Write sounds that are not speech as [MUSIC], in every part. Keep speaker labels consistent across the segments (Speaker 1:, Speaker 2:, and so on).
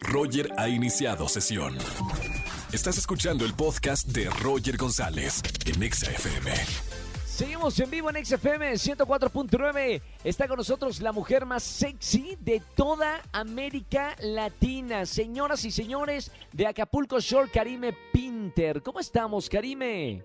Speaker 1: Roger ha iniciado sesión. Estás escuchando el podcast de Roger González en Exa FM.
Speaker 2: Seguimos en vivo en XFM 104.9. Está con nosotros la mujer más sexy de toda América Latina. Señoras y señores de Acapulco Shore, Karime Pinter. ¿Cómo estamos, Karime?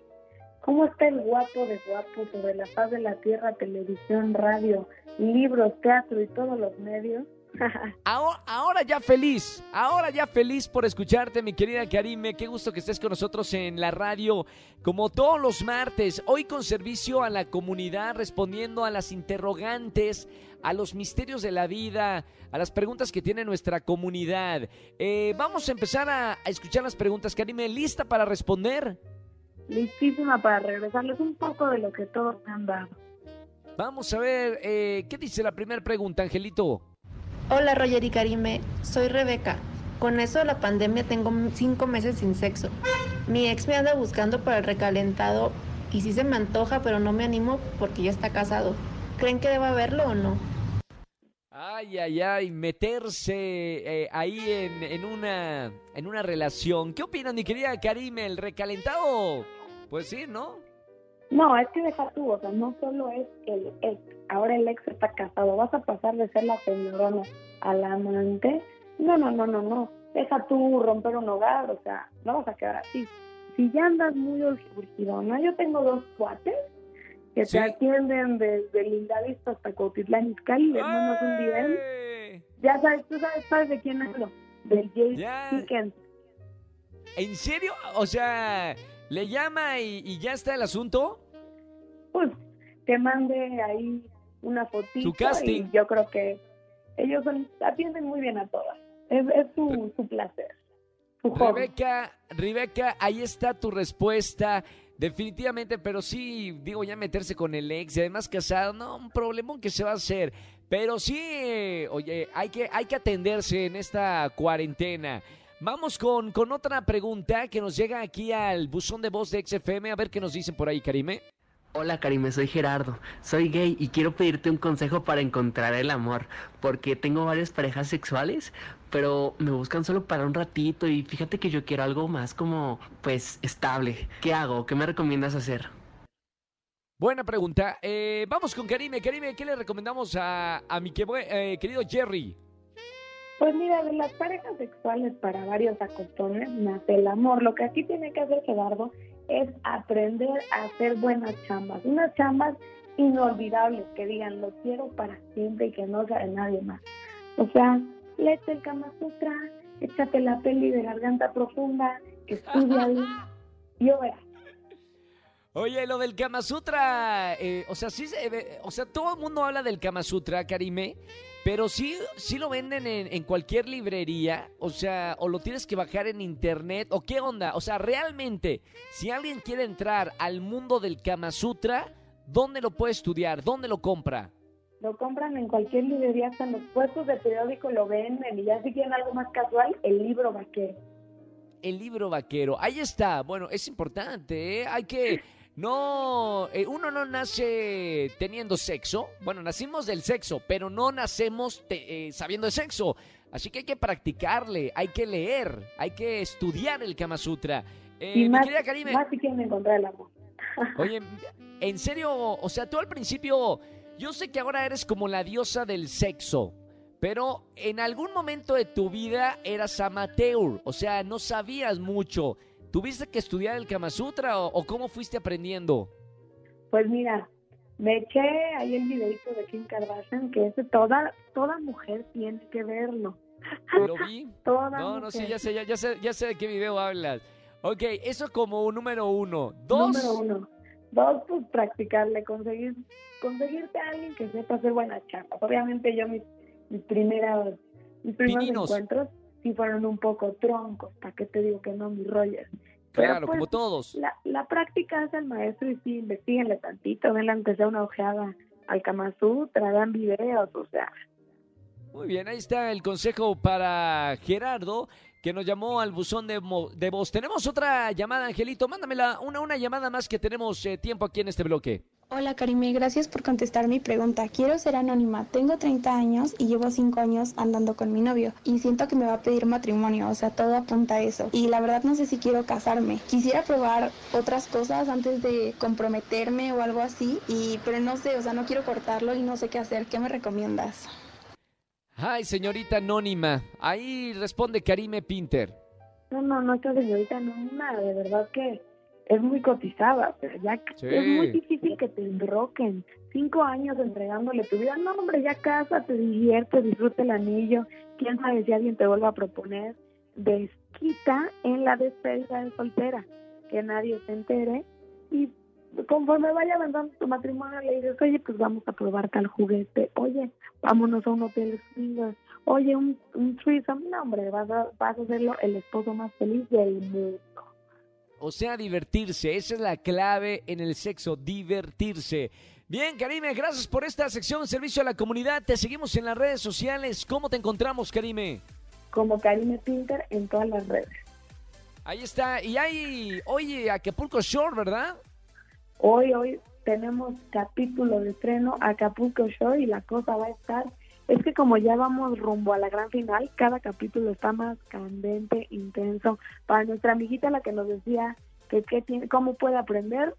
Speaker 3: ¿Cómo está el guapo de guapo sobre la faz de la tierra, televisión, radio, libros, teatro y todos los medios? [LAUGHS]
Speaker 2: Ahora, ahora, ya feliz, ahora ya feliz por escucharte, mi querida Karime. Qué gusto que estés con nosotros en la radio, como todos los martes. Hoy con servicio a la comunidad, respondiendo a las interrogantes, a los misterios de la vida, a las preguntas que tiene nuestra comunidad. Eh, vamos a empezar a, a escuchar las preguntas. Karime, ¿lista para responder?
Speaker 3: Listísima para regresarles un poco de lo que todos me han dado.
Speaker 2: Vamos a ver, eh, ¿qué dice la primera pregunta, Angelito?
Speaker 4: Hola Roger y Karime, soy Rebeca. Con eso de la pandemia tengo cinco meses sin sexo. Mi ex me anda buscando para el recalentado y sí se me antoja, pero no me animo porque ya está casado. ¿Creen que deba verlo o no?
Speaker 2: Ay, ay, ay, meterse eh, ahí en, una, en una relación. ¿Qué opinan, mi querida Karime? ¿El recalentado? Pues sí, ¿no?
Speaker 3: No, es que deja tú, o sea, no solo es el ex, ahora el ex está casado, vas a pasar de ser la señorona a la amante. No, no, no, no, no. Deja tú romper un hogar, o sea, no vas a quedar así. Si ya andas muy urgidona, yo tengo dos cuates que
Speaker 2: Sí.
Speaker 3: te atienden desde Lindavista hasta Cuautitlán Izcalli, mandas un DM.
Speaker 2: ¡Ay!
Speaker 3: Ya sabes, tú sabes, sabes de quién hablo, del Jay. Chicken.
Speaker 2: ¿En serio? O sea, ¿le llama y, y ya está el asunto?
Speaker 3: Pues te mande ahí una fotito
Speaker 2: Su casting.
Speaker 3: y yo creo que ellos son- atienden muy bien a todas. Es, es su, su placer, su.
Speaker 2: Rebeca, Rebeca, ahí está tu respuesta. Definitivamente, pero sí, digo, ya meterse con el ex y además casado, no, un problemón que se va a hacer. Pero sí, eh, oye, hay que, hay que atenderse en esta cuarentena. Vamos con, con otra pregunta que nos llega aquí al buzón de voz de XFM. A ver qué nos dicen por ahí, Karime.
Speaker 5: Hola Karime, soy Gerardo, soy gay y quiero pedirte un consejo para encontrar el amor, porque tengo varias parejas sexuales, pero me buscan solo para un ratito y fíjate que yo quiero algo más como, pues, estable. ¿Qué hago? ¿Qué me recomiendas hacer?
Speaker 2: Buena pregunta. Eh, vamos con Karime. Karime, ¿qué le recomendamos a, a mi que- eh, querido Jerry?
Speaker 3: Pues mira, de las parejas sexuales para varios acostones nace el amor. Lo que aquí tiene que hacer Gerardo es aprender a hacer buenas chambas, unas chambas inolvidables que digan lo quiero para siempre y que no sea de nadie más. O sea, léete el Kama Sutra, échate la peli de garganta profunda, estudia [LAUGHS] y verás.
Speaker 2: Oye, lo del Kama Sutra, eh, o sea, sí, se ve- o sea, todo el mundo habla del Kama Sutra, Karime, pero sí, sí lo venden en, en cualquier librería, o sea, o lo tienes que bajar en internet, o qué onda, o sea, realmente, si alguien quiere entrar al mundo del Kama Sutra, ¿dónde lo puede estudiar? ¿Dónde lo compra?
Speaker 3: Lo compran en cualquier librería, hasta en los puestos de periódico lo venden y ya si quieren algo más casual, el libro vaquero.
Speaker 2: El libro vaquero, ahí está, bueno, es importante, ¿eh? Hay que... No, eh, uno no nace teniendo sexo. Bueno, nacimos del sexo, pero no nacemos te- eh, sabiendo de sexo. Así que hay que practicarle, hay que leer, hay que estudiar el Kama Sutra. Eh,
Speaker 3: y
Speaker 2: mi
Speaker 3: más,
Speaker 2: querida Karime,
Speaker 3: más si quieren encontrar el amor. [LAUGHS]
Speaker 2: oye, en serio, o sea, tú al principio, yo sé que ahora eres como la diosa del sexo, pero en algún momento de tu vida eras amateur, o sea, no sabías mucho. ¿Tuviste que estudiar el Kama Sutra o, o cómo fuiste aprendiendo?
Speaker 3: Pues mira, me eché ahí el videito de Kim Kardashian, que ese toda, toda mujer tiene que verlo.
Speaker 2: ¿Lo vi? [LAUGHS]
Speaker 3: Toda
Speaker 2: No, no, sí,
Speaker 3: mujer.
Speaker 2: ya sé, ya, ya sé, ya sé de qué video hablas. Ok, eso como número uno. Dos,
Speaker 3: Número uno. Dos, pues practicarle, conseguir, conseguirte a alguien que sepa hacer buenas chapas. Obviamente yo mis, mis primeras, mis primeros
Speaker 2: Pininos.
Speaker 3: encuentros sí fueron un poco troncos, ¿para qué te digo que no, mi Roger? Pero,
Speaker 2: claro,
Speaker 3: pues,
Speaker 2: como todos.
Speaker 3: La, la práctica hace al maestro y sí, investiguenle tantito, denle aunque sea una ojeada al Kama Sutra, dan videos, o sea,
Speaker 2: Muy bien, ahí está el consejo para Gerardo, que nos llamó al buzón de, de voz. Tenemos otra llamada, Angelito. Mándamela, una, una llamada más que tenemos eh, tiempo aquí en este bloque.
Speaker 6: Hola Karime, gracias por contestar mi pregunta. Quiero ser anónima. Tengo 30 años y llevo 5 años andando con mi novio y siento que me va a pedir matrimonio, o sea, todo apunta a eso. Y la verdad no sé si quiero casarme. Quisiera probar otras cosas antes de comprometerme o algo así, y pero no sé, o sea, no quiero cortarlo y no sé qué hacer. ¿Qué me recomiendas?
Speaker 2: Ay, señorita anónima. Ahí responde Karime Pinter.
Speaker 3: No, no, no, esta señorita anónima, de verdad que es muy cotizada, pero ya
Speaker 2: Sí.
Speaker 3: es muy difícil que te enroquen. Cinco años entregándole tu vida. No, hombre, ya casa, te divierte, disfruta el anillo. Quién sabe si alguien te vuelva a proponer. Desquita en la despedida de soltera. Que nadie se entere. Y conforme vaya avanzando tu matrimonio, le dices, oye, pues vamos a probar tal juguete. Oye, vámonos a un hotel swinger. Oye, un, un threesome. No, hombre, vas a, vas a hacerlo el esposo más feliz del mundo.
Speaker 2: O sea, divertirse. Esa es la clave en el sexo, divertirse. Bien, Karime, gracias por esta sección Servicio a la Comunidad. Te seguimos en las redes sociales. ¿Cómo te encontramos, Karime?
Speaker 3: Como Karime Pinter en todas las redes.
Speaker 2: Ahí está. Y hay, oye, Acapulco Shore, ¿verdad?
Speaker 3: Hoy, hoy tenemos capítulo de estreno Acapulco Show y la cosa va a estar. Es que como ya vamos rumbo a la gran final, cada capítulo está más candente, intenso. Para nuestra amiguita la que nos decía que, qué tiene, cómo puede aprender,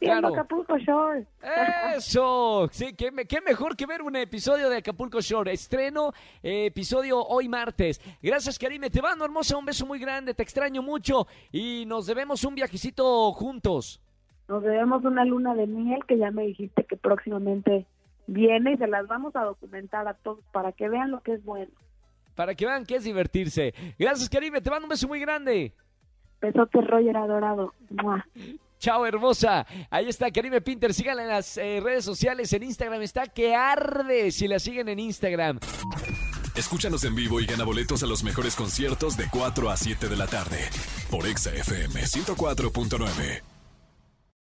Speaker 3: viendo
Speaker 2: Claro.
Speaker 3: Acapulco Show. [LAUGHS]
Speaker 2: Eso, sí, qué, me- qué mejor que ver un episodio de Acapulco Shore. Estreno, eh, episodio hoy martes. Gracias, Karime. Te mando, hermosa, un beso muy grande. Te extraño mucho y nos debemos un viajecito juntos.
Speaker 3: Nos debemos una luna de miel que ya me dijiste que próximamente viene y se las vamos a documentar a todos para que vean lo que es bueno.
Speaker 2: Para que vean que es divertirse. Gracias, Karime. Te mando un beso muy grande.
Speaker 3: Besote Roger adorado. ¡Mua!
Speaker 2: Chao, hermosa. Ahí está Karime Pinter. Síganla en las eh, redes sociales. En Instagram está que arde si la siguen en Instagram.
Speaker 1: Escúchanos en vivo y gana boletos a los mejores conciertos de 4 a 7 de la tarde por Exa FM 104.9.